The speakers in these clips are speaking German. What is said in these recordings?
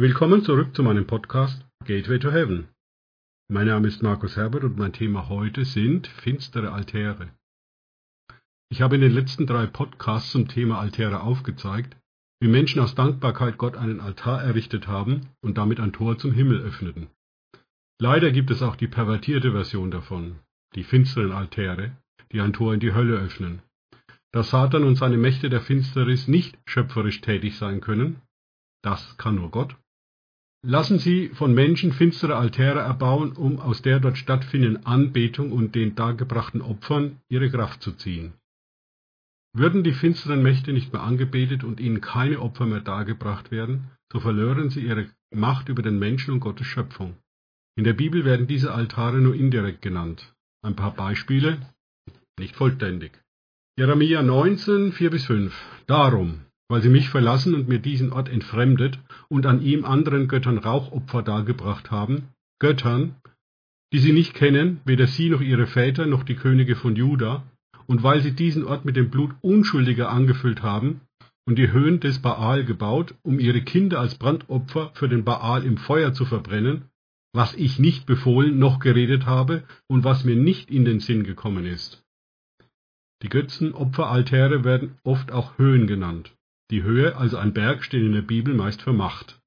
Willkommen zurück zu meinem Podcast Gateway to Heaven. Mein Name ist Markus Herbert und mein Thema heute sind finstere Altäre. Ich habe in den letzten drei Podcasts zum Thema Altäre aufgezeigt, wie Menschen aus Dankbarkeit Gott einen Altar errichtet haben und damit ein Tor zum Himmel öffneten. Leider gibt es auch die pervertierte Version davon, die finsteren Altäre, die ein Tor in die Hölle öffnen. Da Satan und seine Mächte der Finsternis nicht schöpferisch tätig sein können, das kann nur Gott, lassen sie von Menschen finstere Altäre erbauen, um aus der dort stattfindenden Anbetung und den dargebrachten Opfern ihre Kraft zu ziehen. Würden die finsteren Mächte nicht mehr angebetet und ihnen keine Opfer mehr dargebracht werden, so verlören sie ihre Macht über den Menschen und Gottes Schöpfung. In der Bibel werden diese Altare nur indirekt genannt. Ein paar Beispiele, nicht vollständig. Jeremia 19, 4-5 Darum, weil sie mich verlassen und mir diesen Ort entfremdet und an ihm anderen Göttern Rauchopfer dargebracht haben, Göttern, die sie nicht kennen, weder sie noch ihre Väter noch die Könige von Juda, und weil sie diesen Ort mit dem Blut Unschuldiger angefüllt haben und die Höhen des Baal gebaut, um ihre Kinder als Brandopfer für den Baal im Feuer zu verbrennen, was ich nicht befohlen noch geredet habe und was mir nicht in den Sinn gekommen ist. Die Götzenopferaltäre werden oft auch Höhen genannt. Die Höhe, also ein Berg, steht in der Bibel meist für Macht.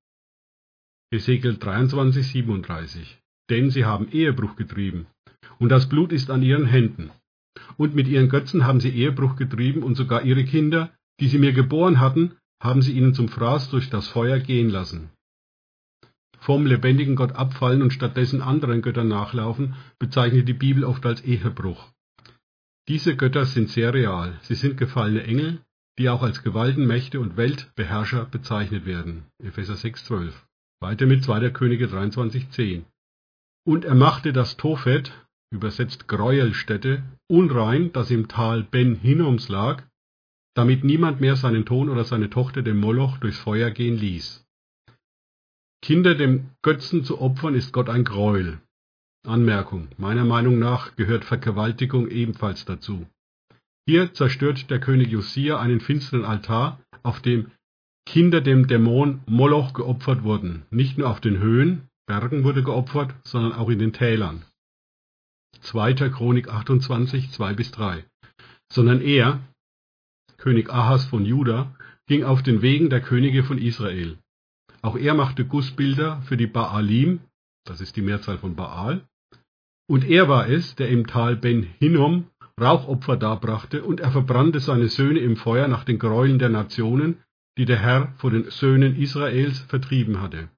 Ezekiel 23, 37. Denn sie haben Ehebruch getrieben, und das Blut ist an ihren Händen. Und mit ihren Götzen haben sie Ehebruch getrieben, und sogar ihre Kinder, die sie mir geboren hatten, haben sie ihnen zum Fraß durch das Feuer gehen lassen. Vom lebendigen Gott abfallen und stattdessen anderen Göttern nachlaufen, bezeichnet die Bibel oft als Ehebruch. Diese Götter sind sehr real. Sie sind gefallene Engel, die auch als Gewaltenmächte und Weltbeherrscher bezeichnet werden. Epheser 6,12. Weiter mit 2. Könige 23,10. Und er machte das Tophet, übersetzt Gräuelstätte, unrein, das im Tal Ben Hinnoms lag, damit niemand mehr seinen Ton oder seine Tochter dem Moloch durchs Feuer gehen ließ. Kinder dem Götzen zu opfern ist Gott ein Gräuel. Anmerkung. Meiner Meinung nach gehört Vergewaltigung ebenfalls dazu. Hier zerstört der König Josia einen finsteren Altar, auf dem Kinder dem Dämon Moloch geopfert wurden. Nicht nur auf den Höhen, Bergen wurde geopfert, sondern auch in den Tälern. 2. Chronik 28, 2 bis 3. Sondern er, König Ahas von Juda, ging auf den Wegen der Könige von Israel. Auch er machte Gussbilder für die Baalim, das ist die Mehrzahl von Baal, und er war es, der im Tal Ben Hinnom Rauchopfer darbrachte, und er verbrannte seine Söhne im Feuer nach den Gräueln der Nationen, die der Herr vor den Söhnen Israels vertrieben hatte.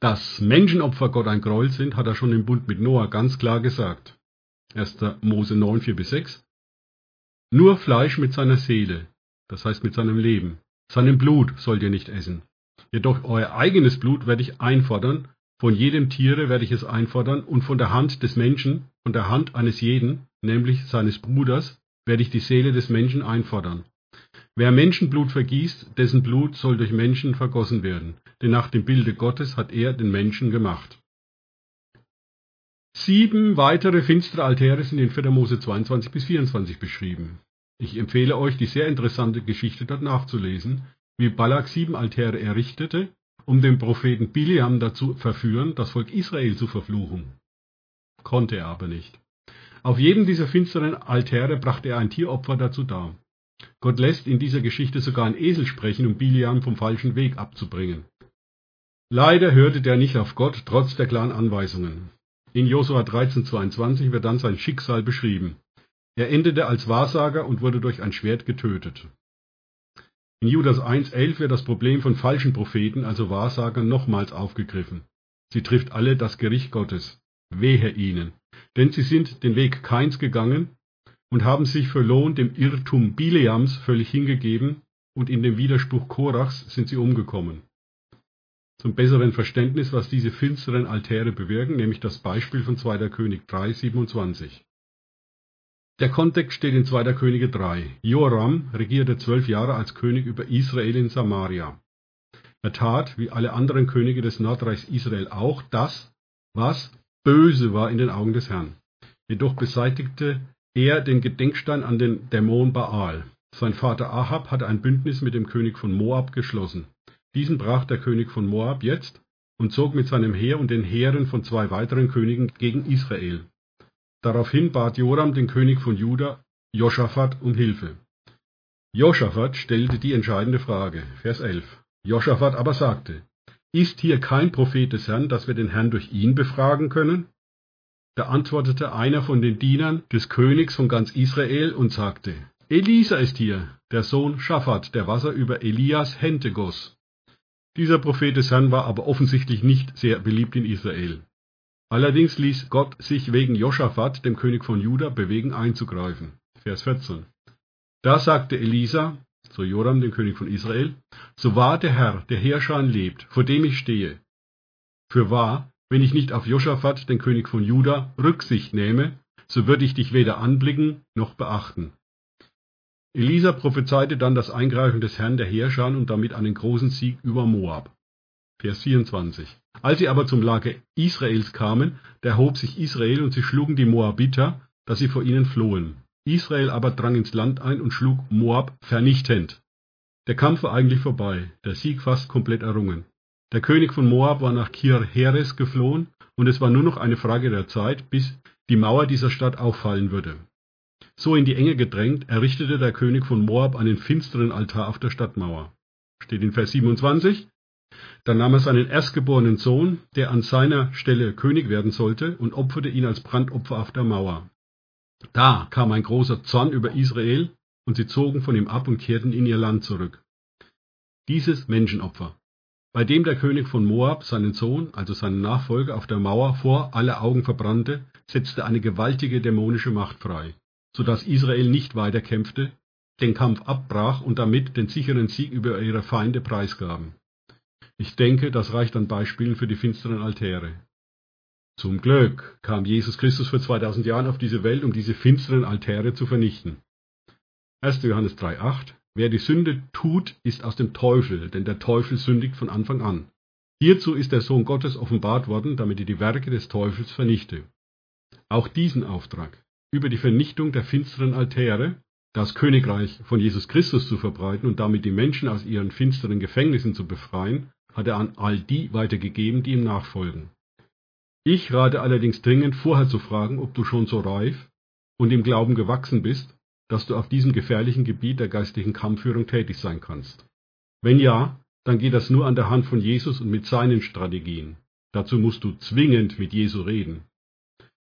Dass Menschenopfer Gott ein Gräuel sind, hat er schon im Bund mit Noah ganz klar gesagt. 1. Mose 9, 4 bis 6. Nur Fleisch mit seiner Seele, das heißt mit seinem Leben, seinem Blut sollt ihr nicht essen. Jedoch euer eigenes Blut werde ich einfordern, von jedem Tiere werde ich es einfordern, und von der Hand des Menschen, von der Hand eines jeden, nämlich seines Bruders, werde ich die Seele des Menschen einfordern. Wer Menschenblut vergießt, dessen Blut soll durch Menschen vergossen werden, denn nach dem Bilde Gottes hat er den Menschen gemacht. Sieben weitere finstere Altäre sind in 4. Mose 22 bis 24 beschrieben. Ich empfehle euch, die sehr interessante Geschichte dort nachzulesen, wie Balak sieben Altäre errichtete, um den Propheten Biliam dazu verführen, das Volk Israel zu verfluchen. Konnte er aber nicht. Auf jedem dieser finsteren Altäre brachte er ein Tieropfer dazu dar. Gott lässt in dieser Geschichte sogar ein Esel sprechen, um Biliam vom falschen Weg abzubringen. Leider hörte der nicht auf Gott, trotz der klaren Anweisungen. In Josua 13,22 wird dann sein Schicksal beschrieben. Er endete als Wahrsager und wurde durch ein Schwert getötet. In Judas 1,11 wird das Problem von falschen Propheten, also Wahrsagern, nochmals aufgegriffen. Sie trifft alle das Gericht Gottes. Wehe ihnen denn sie sind den Weg Kains gegangen und haben sich für Lohn dem Irrtum Bileams völlig hingegeben, und in dem Widerspruch Korachs sind sie umgekommen. Zum besseren Verständnis, was diese finsteren Altäre bewirken, nämlich das Beispiel von 2. König 3, 27. Der Kontext steht in 2. Könige 3. Joram regierte zwölf Jahre als König über Israel in Samaria. Er tat, wie alle anderen Könige des Nordreichs Israel auch, das, was böse war in den Augen des Herrn. Jedoch beseitigte er den Gedenkstein an den Dämon Baal. Sein Vater Ahab hatte ein Bündnis mit dem König von Moab geschlossen. Diesen brach der König von Moab jetzt und zog mit seinem Heer und den Heeren von zwei weiteren Königen gegen Israel. Daraufhin bat Joram den König von Juda, Josaphat, um Hilfe. Josaphat stellte die entscheidende Frage, Vers 11. Josaphat aber sagte, ist hier kein Prophet des Herrn, dass wir den Herrn durch ihn befragen können? Da antwortete einer von den Dienern des Königs von ganz Israel und sagte, Elisa ist hier, der Sohn Schaphat, der Wasser über Elias Hände goss. Dieser Prophet des Herrn war aber offensichtlich nicht sehr beliebt in Israel. Allerdings ließ Gott sich wegen Josaphat, dem König von Juda, bewegen einzugreifen. Vers 14. Da sagte Elisa zu Joram, dem König von Israel, so wahr der Herr, der Herrscher lebt, vor dem ich stehe. Für wahr, wenn ich nicht auf Josaphat, den König von Juda, Rücksicht nehme, so würde ich dich weder anblicken noch beachten. Elisa prophezeite dann das Eingreifen des Herrn der Heerschar und damit einen großen Sieg über Moab. Vers 24. Als sie aber zum Lager Israels kamen, da erhob sich Israel und sie schlugen die Moabiter, dass sie vor ihnen flohen. Israel aber drang ins Land ein und schlug Moab vernichtend. Der Kampf war eigentlich vorbei, der Sieg fast komplett errungen. Der König von Moab war nach Kir Heres geflohen und es war nur noch eine Frage der Zeit, bis die Mauer dieser Stadt auffallen würde. So in die Enge gedrängt, errichtete der König von Moab einen finsteren Altar auf der Stadtmauer. Steht in Vers 27. Dann nahm er seinen erstgeborenen Sohn, der an seiner Stelle König werden sollte, und opferte ihn als Brandopfer auf der Mauer. Da kam ein großer Zorn über Israel, und sie zogen von ihm ab und kehrten in ihr Land zurück. Dieses Menschenopfer bei dem der König von Moab seinen Sohn, also seinen Nachfolger, auf der Mauer vor aller Augen verbrannte, setzte eine gewaltige dämonische Macht frei, so dass Israel nicht weiter kämpfte, den Kampf abbrach und damit den sicheren Sieg über ihre Feinde preisgaben. Ich denke, das reicht an Beispielen für die finsteren Altäre. Zum Glück kam Jesus Christus vor 2000 Jahren auf diese Welt, um diese finsteren Altäre zu vernichten. 1. Johannes 3,8 Wer die Sünde tut, ist aus dem Teufel, denn der Teufel sündigt von Anfang an. Hierzu ist der Sohn Gottes offenbart worden, damit er die Werke des Teufels vernichte. Auch diesen Auftrag, über die Vernichtung der finsteren Altäre, das Königreich von Jesus Christus zu verbreiten und damit die Menschen aus ihren finsteren Gefängnissen zu befreien, hat er an all die weitergegeben, die ihm nachfolgen. Ich rate allerdings dringend, vorher zu fragen, ob du schon so reif und im Glauben gewachsen bist, dass du auf diesem gefährlichen Gebiet der geistlichen Kampfführung tätig sein kannst? Wenn ja, dann geht das nur an der Hand von Jesus und mit seinen Strategien. Dazu musst du zwingend mit Jesu reden.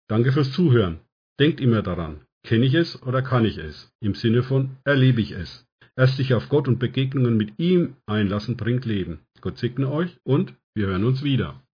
Danke fürs Zuhören. Denkt immer daran, kenne ich es oder kann ich es? Im Sinne von erlebe ich es. Erst sich auf Gott und Begegnungen mit ihm einlassen bringt Leben. Gott segne euch und wir hören uns wieder.